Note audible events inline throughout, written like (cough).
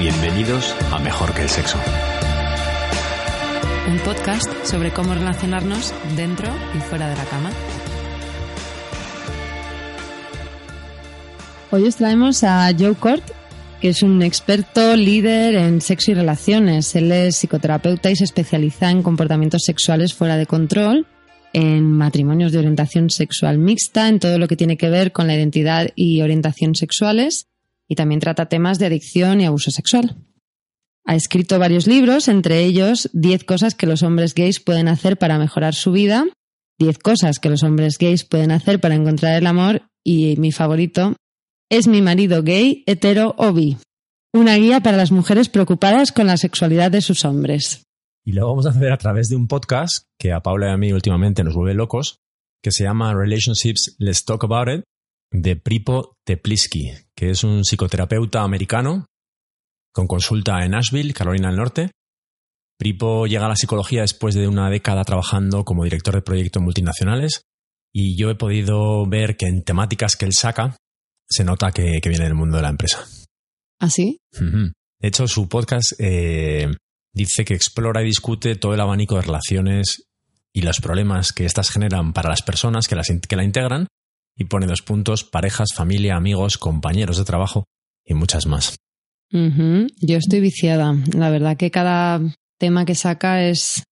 Bienvenidos a Mejor que el Sexo. Un podcast sobre cómo relacionarnos dentro y fuera de la cama. Hoy os traemos a Joe Cort, que es un experto líder en sexo y relaciones. Él es psicoterapeuta y se especializa en comportamientos sexuales fuera de control, en matrimonios de orientación sexual mixta, en todo lo que tiene que ver con la identidad y orientación sexuales, y también trata temas de adicción y abuso sexual. Ha escrito varios libros, entre ellos 10 cosas que los hombres gays pueden hacer para mejorar su vida, 10 cosas que los hombres gays pueden hacer para encontrar el amor y mi favorito, es mi marido gay, hetero o. Una guía para las mujeres preocupadas con la sexualidad de sus hombres. Y lo vamos a hacer a través de un podcast que a Paula y a mí últimamente nos vuelve locos, que se llama Relationships Let's Talk About It, de Pripo Teplisky, que es un psicoterapeuta americano con consulta en Nashville, Carolina del Norte. Pripo llega a la psicología después de una década trabajando como director de proyectos multinacionales y yo he podido ver que en temáticas que él saca se nota que, viene del mundo de la empresa. ¿Ah, sí? De hecho, su podcast eh, dice que explora y discute todo el abanico de relaciones y los problemas que éstas generan para las personas que, las, que la integran y pone dos puntos, parejas, familia, amigos, compañeros de trabajo y muchas más. Yo estoy viciada. La verdad que cada tema que saca es,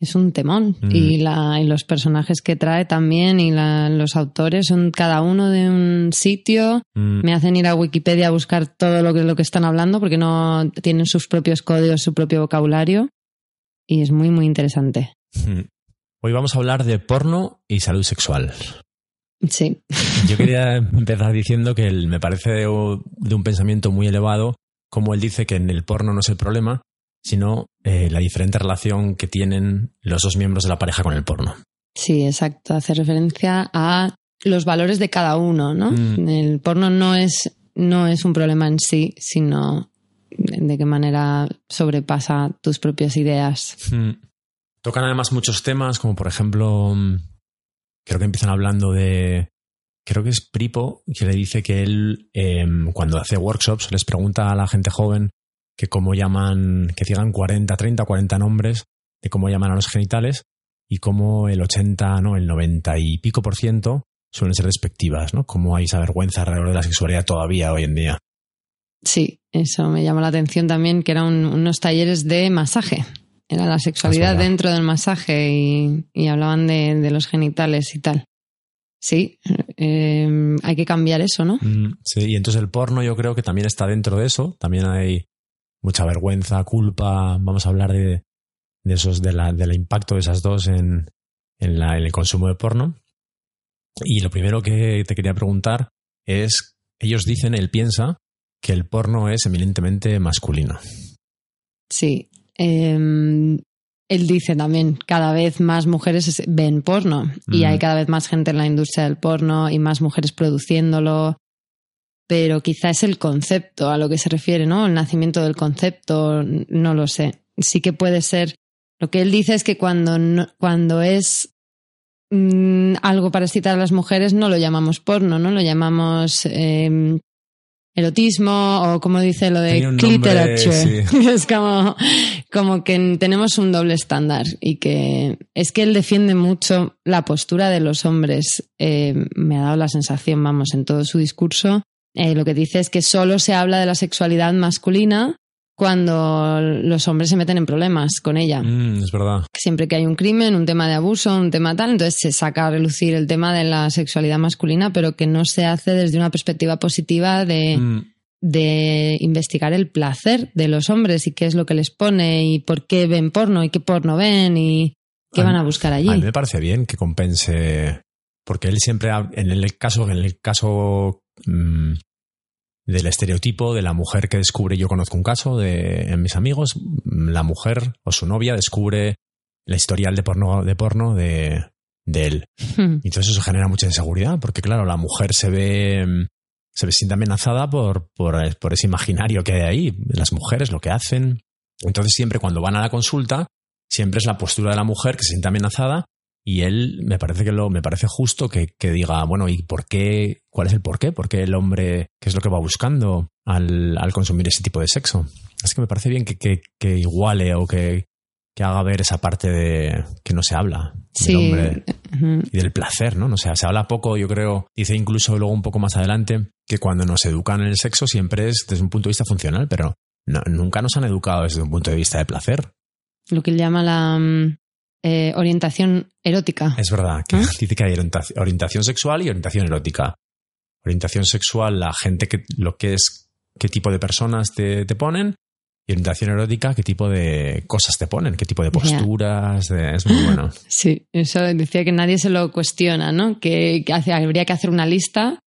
es un temón. Mm. Y, la, y los personajes que trae también y los autores son cada uno de un sitio. Mm. Me hacen ir a Wikipedia a buscar todo lo que, lo que están hablando porque no tienen sus propios códigos, su propio vocabulario. Y es muy, muy interesante. Mm. Hoy vamos a hablar de porno y salud sexual. Sí. Yo quería empezar diciendo que me parece de, un pensamiento muy elevado, como él dice que en el porno no es el problema, sino eh, la diferente relación que tienen los dos miembros de la pareja con el porno. Sí, exacto. Hace referencia a los valores de cada uno, ¿no? Mm. El porno no es, no es un problema en sí, sino de qué manera sobrepasa tus propias ideas. Mm. Tocan además muchos temas, como por ejemplo creo que empiezan hablando de, creo que es Pripo, que le dice que él em, cuando hace workshops les pregunta a la gente joven que cómo llaman, que digan 40, 30, 40 nombres de cómo llaman a los genitales y cómo el 80, no, el 90 y pico por ciento suelen ser despectivas, ¿no? Cómo hay esa vergüenza alrededor de la sexualidad todavía hoy en día. Sí, eso me llama la atención también, que eran unos talleres de masaje. Era la sexualidad dentro del masaje y, hablaban de, los genitales y tal. Sí, em, hay que cambiar eso, ¿no? Mm, sí, y entonces el porno yo creo que también está dentro de eso. También hay mucha vergüenza, culpa. Vamos a hablar de, de esos, de la, del impacto de esas dos en, en, la, en el consumo de porno. Y lo primero que te quería preguntar es, ellos dicen, él piensa que el porno es eminentemente masculino. Sí, Em, él dice también, cada vez más mujeres ven porno y hay cada vez más gente en la industria del porno y más mujeres produciéndolo. Pero quizá es el concepto a lo que se refiere, ¿no? El nacimiento del concepto, no lo sé. Sí que puede ser. Lo que él dice es que cuando, cuando es mm, algo para excitar a las mujeres no lo llamamos porno, ¿no? Lo llamamos em, erotismo o como dice lo de cliterature. (laughs) es como, como que tenemos un doble estándar y que es que él defiende mucho la postura de los hombres. Eh, me ha dado la sensación, vamos, en todo su discurso. Eh, lo que dice es que solo se habla de la sexualidad masculina cuando los hombres se meten en problemas con ella. Mm, es verdad. Siempre que hay un crimen, un tema de abuso, un tema tal, entonces se saca a relucir el tema de la sexualidad masculina, pero que no se hace desde una perspectiva positiva de, mm. De investigar el placer de los hombres y qué es lo que les pone y por qué ven porno y qué porno ven y qué van a buscar allí. A mí me parece bien que compense, porque él siempre, en el caso, en el caso mm, del estereotipo de la mujer que descubre, yo conozco un caso de en mis amigos, la mujer o su novia descubre la historial de porno de, porno de, de él. Hmm. Y entonces eso genera mucha inseguridad, porque claro, la mujer se ve, se siente amenazada por, por, por ese imaginario que hay ahí, las mujeres, lo que hacen. Entonces siempre cuando van a la consulta, siempre es la postura de la mujer que se siente amenazada Y él me parece que lo, me parece justo que, que, diga, bueno, ¿y por qué? ¿Cuál es el por qué? ¿Por qué el hombre, qué es lo que va buscando al, al consumir ese tipo de sexo? Es que me parece bien que, que iguale o que, que haga ver esa parte de que no se habla Sí. del hombre y del placer, ¿no? O sea, se habla poco, yo creo, dice incluso luego un poco más adelante, que cuando nos educan en el sexo siempre es desde un punto de vista funcional, pero no- nunca nos han educado desde un punto de vista de placer. Lo que él llama la mm, eh, orientación erótica. Es verdad que ¿Ah? (laughs) dice que hay orienta- orientación sexual y orientación erótica. Orientación sexual, la gente que lo que es, qué tipo de personas te, te ponen, y orientación erótica, qué tipo de cosas te ponen, qué tipo de posturas, es muy bueno. (laughs) Sí, eso decía que nadie se lo cuestiona, ¿no? Que, que hace- habría que hacer una lista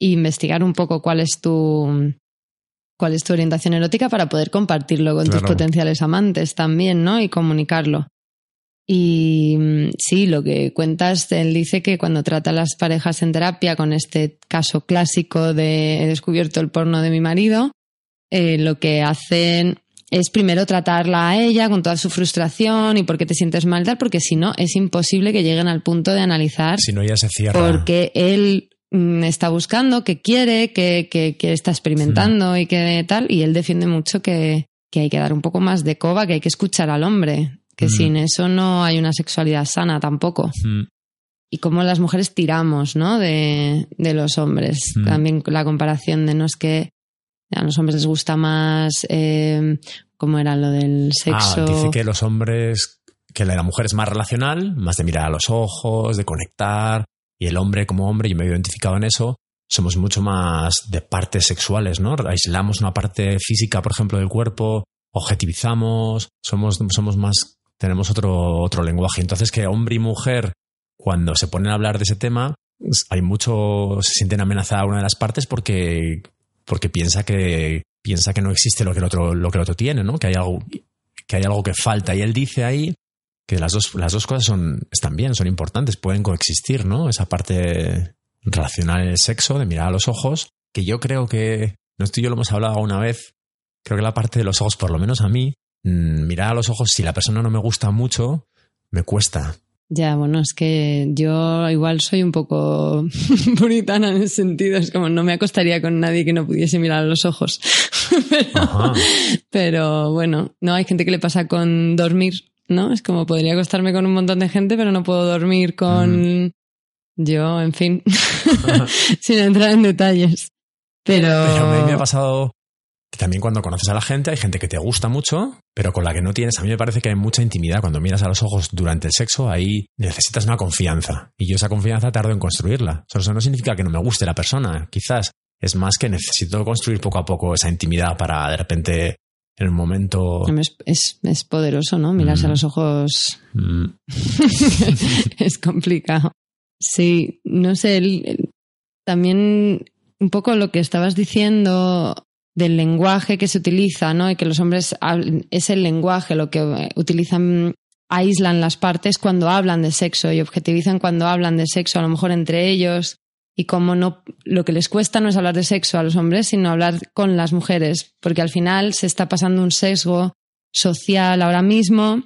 e investigar un poco cuál es tu cuál es tu orientación erótica para poder compartirlo con tus potenciales amantes también, ¿no? Y comunicarlo. Y sí, lo que cuentas, él dice que cuando trata a las parejas en terapia con este caso clásico de he descubierto el porno de mi marido, eh, lo que hacen es primero tratarla a ella con toda su frustración y por qué te sientes mal, tal, porque si no es imposible que lleguen al punto de analizar Si no, ya se cierra. porque él mm, está buscando, que quiere, que, que, que está experimentando y que tal, y él defiende mucho que, que hay que dar un poco más de coba, que hay que escuchar al hombre, que Mm. sin eso no hay una sexualidad sana tampoco. Mm, Y cómo las mujeres tiramos, ¿no? De, de los hombres. También la comparación de no es que a los hombres les gusta más, eh, ¿cómo era lo del sexo? Ah, dice que los hombres, que la mujer es más relacional, más de mirar a los ojos, de conectar, y el hombre como hombre, yo me he identificado en eso, somos mucho más de partes sexuales, ¿no? Aislamos una parte física, por ejemplo, del cuerpo, objetivizamos, somos, somos más, tenemos otro, otro lenguaje. Entonces que hombre y mujer, cuando se ponen a hablar de ese tema, hay mucho, se sienten amenazada una de las partes porque, porque piensa que, piensa que no existe lo que el otro, lo que el otro tiene, ¿no? Que hay algo, que hay algo que falta. Y él dice ahí que las dos, las dos cosas son, están bien, son importantes, pueden coexistir, ¿no? Esa parte racional en el sexo, de mirar a los ojos, que yo creo que, no tú y yo lo hemos hablado una vez, creo que la parte de los ojos, por lo menos a mí, mm, mirar a los ojos, si la persona no me gusta mucho, me cuesta. Ya, bueno, es que yo igual soy un poco (laughs) puritana en ese sentido. Es como no me acostaría con nadie que no pudiese mirar a los ojos. (laughs) pero, pero bueno, no hay gente que le pasa con dormir, ¿no? Es como podría acostarme con un montón de gente, pero no puedo dormir con yo, en fin, (laughs) sin entrar en detalles. Pero, Pero a mí me ha pasado también cuando conoces a la gente hay gente que te gusta mucho, pero con la que no tienes. A mí me parece que hay mucha intimidad. Cuando miras a los ojos durante el sexo, ahí necesitas una confianza. Y yo esa confianza tardo en construirla. Eso no significa que no me guste la persona, quizás. Es más que necesito construir poco a poco esa intimidad para de repente, en un momento... es, es, es poderoso, ¿no? Mirarse Mm. a los ojos mm, (laughs) es complicado. Sí, no sé, el- el- también un poco lo que estabas diciendo del lenguaje que se utiliza, ¿no? Y que los hombres es el lenguaje lo que eh, utilizan, aíslan las partes cuando hablan de sexo y objetivizan cuando hablan de sexo, a lo mejor entre ellos. Y como no, lo que les cuesta no es hablar de sexo a los hombres, sino hablar con las mujeres, porque al final se está pasando un sesgo social ahora mismo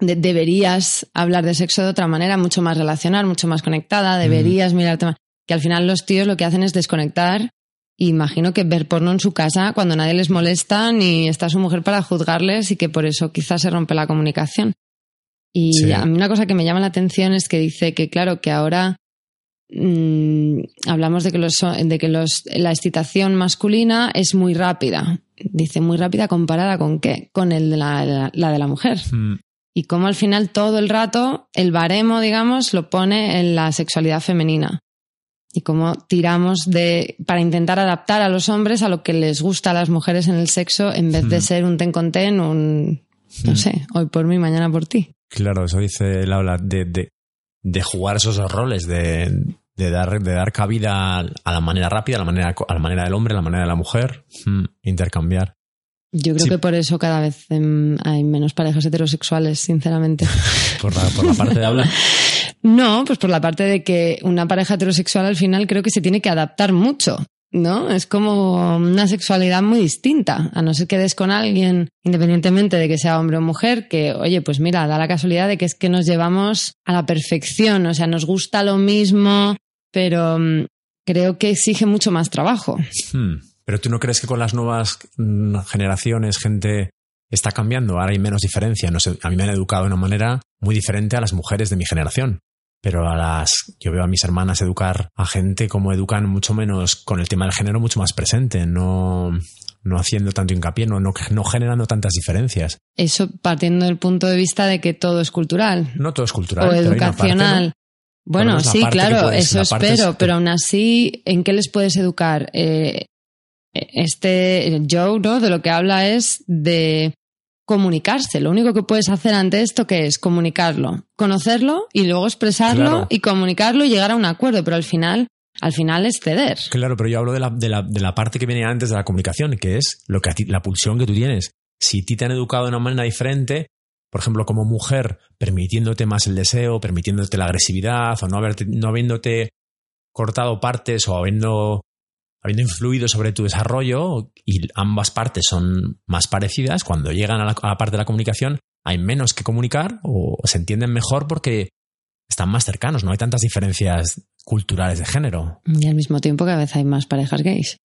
de- deberías hablar de sexo de otra manera, mucho más relacional, mucho más conectada, deberías mirarte más. Que al final los tíos lo que hacen es desconectar. Imagino que ver porno en su casa cuando nadie les molesta ni está su mujer para juzgarles y que por eso quizás se rompe la comunicación. Y Sí. a mí una cosa que me llama la atención es que dice que, claro, que ahora mm, hablamos de que, los, de que los, la excitación masculina es muy rápida. Dice muy rápida comparada con qué? Con el de la- la- la de la mujer mm, y cómo al final todo el rato el baremo, digamos, lo pone en la sexualidad femenina. Y cómo tiramos de para intentar adaptar a los hombres a lo que les gusta a las mujeres en el sexo en vez de Mm. ser un ten con ten, un no Mm. sé, hoy por mí, mañana por ti. Claro, eso dice habla de, de, de jugar esos roles, de, de dar, de dar cabida a la manera rápida, a la manera, a la manera del hombre, a la manera de la mujer, mm, intercambiar. Yo creo Sí. que por eso cada vez em, hay menos parejas heterosexuales, sinceramente. (laughs) Por la, por la parte de hablar. No, pues por la parte de que una pareja heterosexual al final creo que se tiene que adaptar mucho ¿no? Es como una sexualidad muy distinta, a no ser que des con alguien, independientemente de que sea hombre o mujer, que, oye, pues mira, da la casualidad de que es que nos llevamos a la perfección, o sea, nos gusta lo mismo, pero mm, creo que exige mucho más trabajo. Hmm. Pero tú no crees que con las nuevas mm, generaciones gente está cambiando? Ahora hay menos diferencia. No sé, a mí me han educado de una manera muy diferente a las mujeres de mi generación pero a las yo veo a mis hermanas educar a gente como educan mucho menos con el tema del género mucho más presente, no no haciendo tanto hincapié, no, no, no, generando tantas diferencias. Eso partiendo del punto de vista de que todo es cultural. No todo es cultural. O educacional. Bueno, sí, claro, eso espero, pero aún así, ¿en qué les puedes educar? Eh, este Joe, ¿no? De lo que habla es de comunicarse. Lo único que puedes hacer ante esto que es comunicarlo, conocerlo y luego expresarlo y comunicarlo y llegar a un acuerdo, pero al final al final es ceder. Claro, pero yo hablo de la, de la, de la parte que viene antes de la comunicación, que es lo que la pulsión que tú tienes. Si ti te han educado de una manera diferente, por ejemplo, como mujer, permitiéndote más el deseo, permitiéndote la agresividad, o no, haberte, no habiéndote cortado partes o habiendo habiendo influido sobre tu desarrollo y ambas partes son más parecidas, cuando llegan a la, parte de la comunicación hay menos que comunicar o se entienden mejor porque están más cercanos, no hay tantas diferencias culturales de género. Y al mismo tiempo cada vez hay más parejas gays.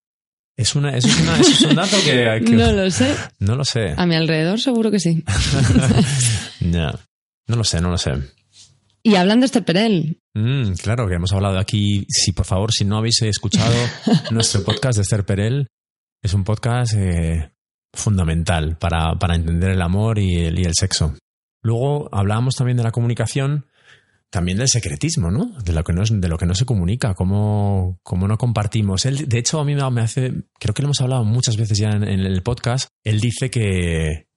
Es, una, es, es un dato que, (laughs) que, No lo sé. No lo sé. A mi alrededor seguro que sí. (laughs) no, no lo sé, no lo sé. Y hablando de este Perel. Mm, claro, que hemos hablado aquí. Si por favor, si no habéis escuchado (laughs) nuestro podcast de Esther Perel, es un podcast eh, fundamental para, para, entender el amor y el, y el sexo. Luego hablábamos también de la comunicación, también del secretismo, ¿no? De lo que no, de lo que no se comunica, cómo, cómo no compartimos. Él, de hecho, a mí me hace, creo que lo hemos hablado muchas veces ya en, en el podcast, él dice que,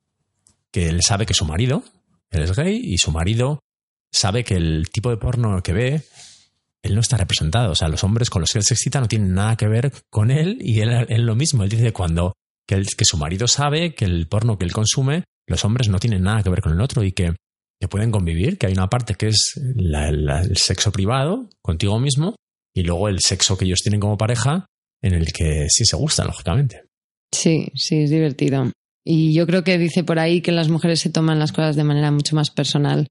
que él sabe que su marido, él es gay y su marido sabe que el tipo de porno que ve, él no está representado. O sea, los hombres con los que él se excita no tienen nada que ver con él y él, lo mismo. Él dice cuando que, su marido sabe que el porno que él consume, los hombres no tienen nada que ver con el otro y que, que pueden convivir, que hay una parte que es el sexo privado contigo mismo y luego el sexo que ellos tienen como pareja en el que sí se gustan, lógicamente. Sí, sí, es divertido. Y yo creo que dice por ahí que las mujeres se toman las cosas de manera mucho más personal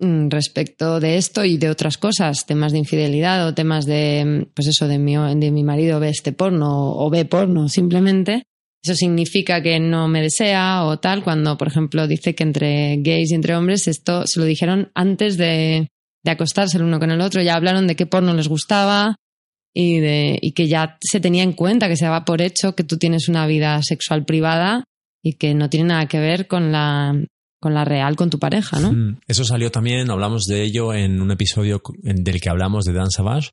respecto de esto y de otras cosas, temas de infidelidad o temas de, pues eso, de mi, de mi marido ve este porno o ve porno simplemente, eso significa que no me desea o tal, cuando, por ejemplo, dice que entre gays y entre hombres esto se lo dijeron antes de, de acostarse el uno con el otro, ya hablaron de qué porno les gustaba y, de, y que ya se tenía en cuenta que se daba por hecho que tú tienes una vida sexual privada y que no tiene nada que ver con la con la real, con tu pareja, ¿no? Mm, eso salió también, hablamos de ello en un episodio del que hablamos de Dan Savage,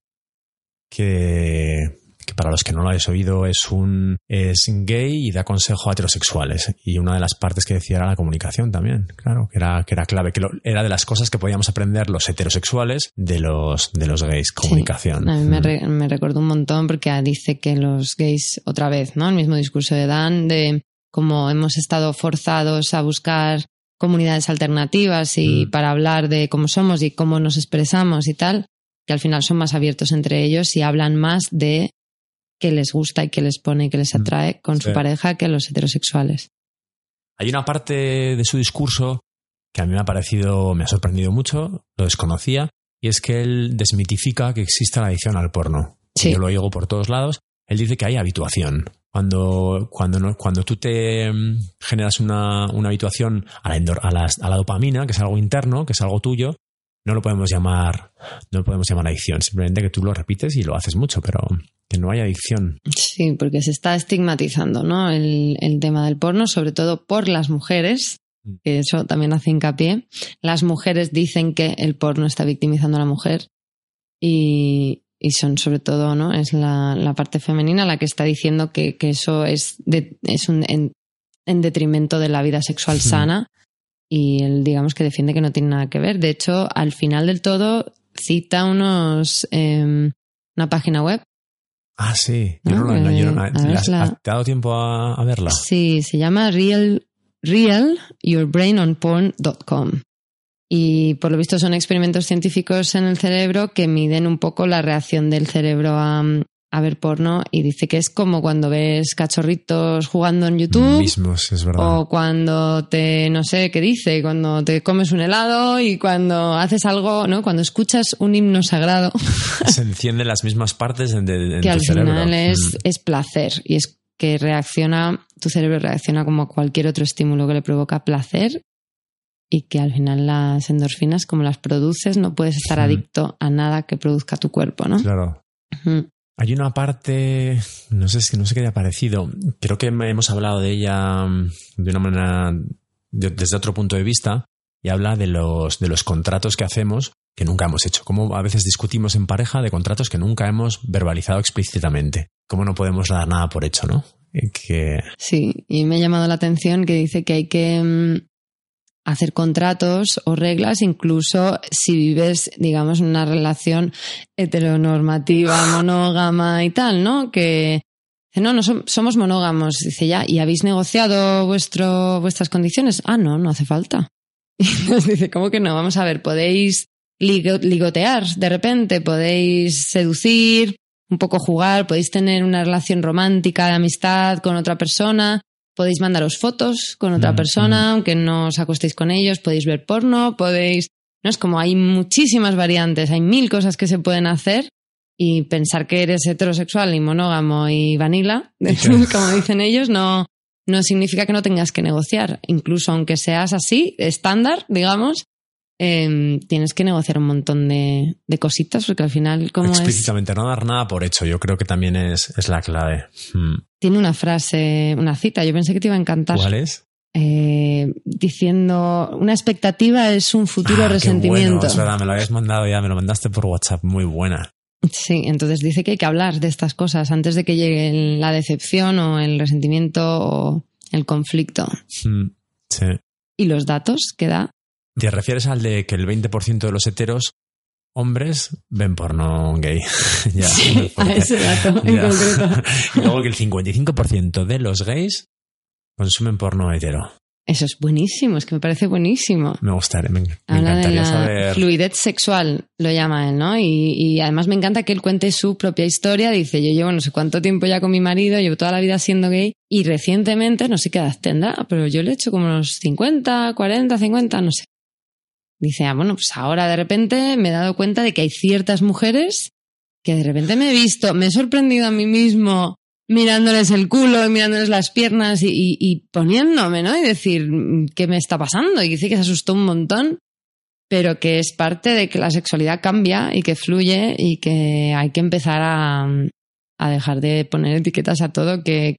que, que para los que no lo habéis oído es un es gay y da consejo a heterosexuales. Y una de las partes que decía era la comunicación también, claro, que era, que era clave, que era de las cosas que podíamos aprender los heterosexuales de los, de los gays, comunicación. A mí me, mm. me recordó un montón porque dice que los gays, otra vez, ¿no? El mismo discurso de Dan, de cómo hemos estado forzados a buscar comunidades alternativas y mm. para hablar de cómo somos y cómo nos expresamos y tal, que al final son más abiertos entre ellos y hablan más de qué les gusta y qué les pone y qué les mm. atrae con su pareja que los heterosexuales. Hay una parte de su discurso que a mí me ha parecido, me ha sorprendido mucho, lo desconocía, y es que él desmitifica que exista la adicción al porno. Yo lo oigo por todos lados. Él dice que hay habituación. Cuando, cuando, cuando tú te mm, generas una, habituación a la, a, la, dopamina, que es algo interno, que es algo tuyo, no lo podemos llamar, no lo podemos llamar adicción, simplemente que tú lo repites y lo haces mucho, pero que no hay adicción. Sí, porque se está estigmatizando, ¿no? El, el tema del porno, sobre todo por las mujeres, mm. que eso también hace hincapié. Las mujeres dicen que el porno está victimizando a la mujer y, y son sobre todo, ¿no? Es la, la parte femenina la que está diciendo que, que eso es, es un, en, en, detrimento de la vida sexual sana y él, digamos, que defiende que no tiene nada que ver. De hecho, al final del todo cita unos eh, una página web. Ah, sí. Yo no, no, no, yo no eh, ¿Te ha dado tiempo a, a, verla? Sí, se llama Real, realyourbrainonporn.com y por lo visto son experimentos científicos en el cerebro que miden un poco la reacción del cerebro a, a ver porno y dice que es como cuando ves cachorritos jugando en YouTube. Mismos, es verdad. O cuando te, no sé qué dice, cuando te comes un helado y cuando haces algo, ¿no? Cuando escuchas un himno sagrado. (laughs) Se encienden las mismas partes en, de, en que tu al cerebro. final es, Mm. es placer y es que reacciona, tu cerebro reacciona como a cualquier otro estímulo que le provoca placer y que al final las endorfinas, como las produces, no puedes estar adicto a nada que produzca tu cuerpo, ¿no? Claro. Hay una parte, no sé, si- no sé qué haya parecido. Creo que hemos hablado de ella mm, de una manera, de- desde otro punto de vista, y habla de los, de los contratos que hacemos que nunca hemos hecho. Cómo a veces discutimos en pareja de contratos que nunca hemos verbalizado explícitamente. Cómo no podemos dar nada por hecho, ¿no? Y Que, Sí, y me ha llamado la atención que dice que hay que mm, hacer contratos o reglas, incluso si vives, digamos, en una relación heteronormativa, monógama y tal, ¿no? Que no, no som- somos monógamos. Dice ya, ¿y habéis negociado vuestro, vuestras condiciones? Ah, no, no hace falta. (laughs) Y nos dice, ¿cómo que no? Vamos a ver, podéis ligo- ligotear de repente, podéis seducir, un poco jugar, podéis tener una relación romántica de amistad con otra persona, podéis mandaros fotos con otra Mm, persona, aunque no os acostéis con ellos, podéis ver porno, podéis... No es como hay muchísimas variantes, hay mil cosas que se pueden hacer y pensar que eres heterosexual y monógamo y vanilla, (laughs) como dicen ellos, no, no significa que no tengas que negociar. Incluso aunque seas así, estándar, digamos, em, tienes que negociar un montón de, de cositas porque al final, como es... explícitamente no dar nada por hecho, yo creo que también es, es la clave. Mm. Tiene una frase, una cita, yo pensé que te iba a encantar. ¿Cuál es? Eh, diciendo, una expectativa es un futuro Ah, qué resentimiento. bueno, es verdad, me lo habías mandado ya, me lo mandaste por WhatsApp, muy buena. Sí, entonces dice que hay que hablar de estas cosas antes de que llegue la decepción o el resentimiento o el conflicto. Mm, Sí. Y los datos que da. ¿Te refieres al de que el 20% de los heteros hombres ven porno gay? (laughs) ya, muy a ese dato en concreto. (laughs) y luego que el 55% de los gays consumen porno hetero. Eso es buenísimo, es que me parece buenísimo. Me gustaría, me, me Habla de encantaría la saber. fluidez sexual, lo llama él, ¿no? Y, y además me encanta que él cuente su propia historia. Dice, yo llevo no sé cuánto tiempo ya con mi marido, llevo toda la vida siendo gay y recientemente, no sé qué edad tendrá, pero yo le he hecho como unos 50, 40, 50, no sé. Dice, ah, bueno, pues ahora de repente me he dado cuenta de que hay ciertas mujeres que de repente me he visto, me he sorprendido a mí mismo mirándoles el culo y mirándoles las piernas y, poniéndome, ¿no? Y decir, ¿qué me está pasando? Y dice que se asustó un montón, pero que es parte de que la sexualidad cambia y que fluye y que hay que empezar a, a dejar de poner etiquetas a todo que,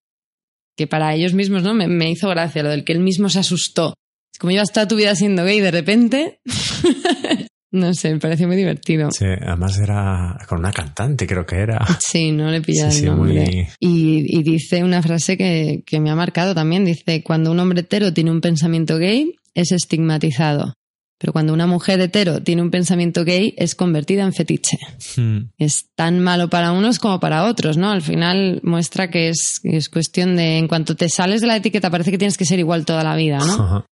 que para ellos mismos, ¿no? Me, me hizo gracia lo del que él mismo se asustó. Como llevas toda tu vida siendo gay de repente... (laughs) no sé, me pareció muy divertido. Sí, además era con una cantante, creo que era. Sí, no le pilla Sí, el sí, nombre. muy- Y, y dice una frase que, que me ha marcado también. Dice, cuando un hombre hetero tiene un pensamiento gay, es estigmatizado. Pero cuando una mujer hetero tiene un pensamiento gay, es convertida en fetiche. Mm, Es tan malo para unos como para otros, ¿no? Al final muestra que es, es cuestión de, en cuanto te sales de la etiqueta, parece que tienes que ser igual toda la vida, ¿no?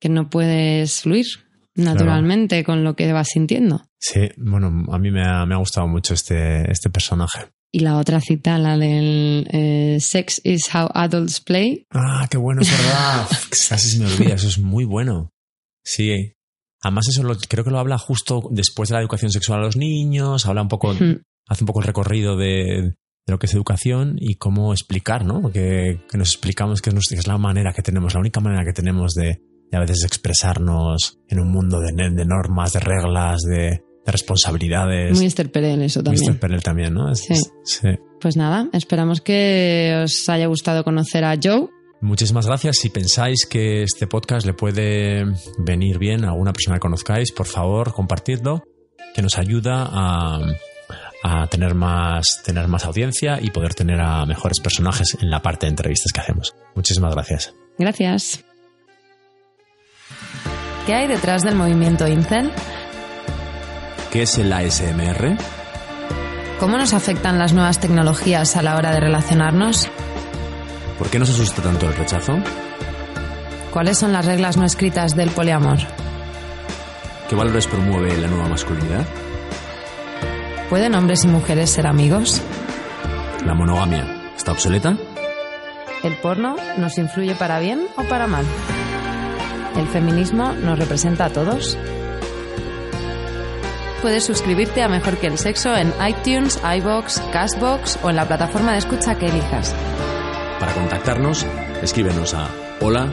Que no puedes fluir naturalmente con lo que vas sintiendo. Sí, bueno, a mí me ha, me ha gustado mucho este, este personaje. Y la otra cita, la del eh, Sex is how adults play, Ah, qué bueno, es (laughs) verdad. Casi se me olvida, eso es muy bueno. Sí. Además, eso lo- creo que lo habla justo después de la educación sexual a los niños, habla un poco, hace un poco el recorrido de, de lo que es educación y cómo explicar, ¿no? Que, que nos explicamos que que es la manera que tenemos, la única manera que tenemos de, de a veces expresarnos en un mundo de, de normas, de reglas, de, de responsabilidades. Muy Esther Perel eso también. Mr. Perel también, ¿no? Sí. sí. Pues nada, esperamos que os haya gustado conocer a Joe. Muchísimas gracias. Si pensáis que este podcast le puede venir bien a alguna persona que conozcáis, por favor, compartidlo, que nos ayuda a, a tener, más, tener más audiencia y poder tener a mejores personajes en la parte de entrevistas que hacemos. Muchísimas gracias. Gracias. ¿Qué hay detrás del movimiento Incel? ¿Qué es el ASMR? ¿Cómo nos afectan las nuevas tecnologías a la hora de relacionarnos? ¿Por qué nos asusta tanto el rechazo? ¿Cuáles son las reglas no escritas del poliamor? ¿Qué valores promueve la nueva masculinidad? ¿Pueden hombres y mujeres ser amigos? ¿La monogamia está obsoleta? ¿El porno nos influye para bien o para mal? ¿El feminismo nos representa a todos? Puedes suscribirte a Mejor que el Sexo en iTunes, iBox, Castbox o en la plataforma de escucha que elijas. Para contactarnos, escríbenos a hola.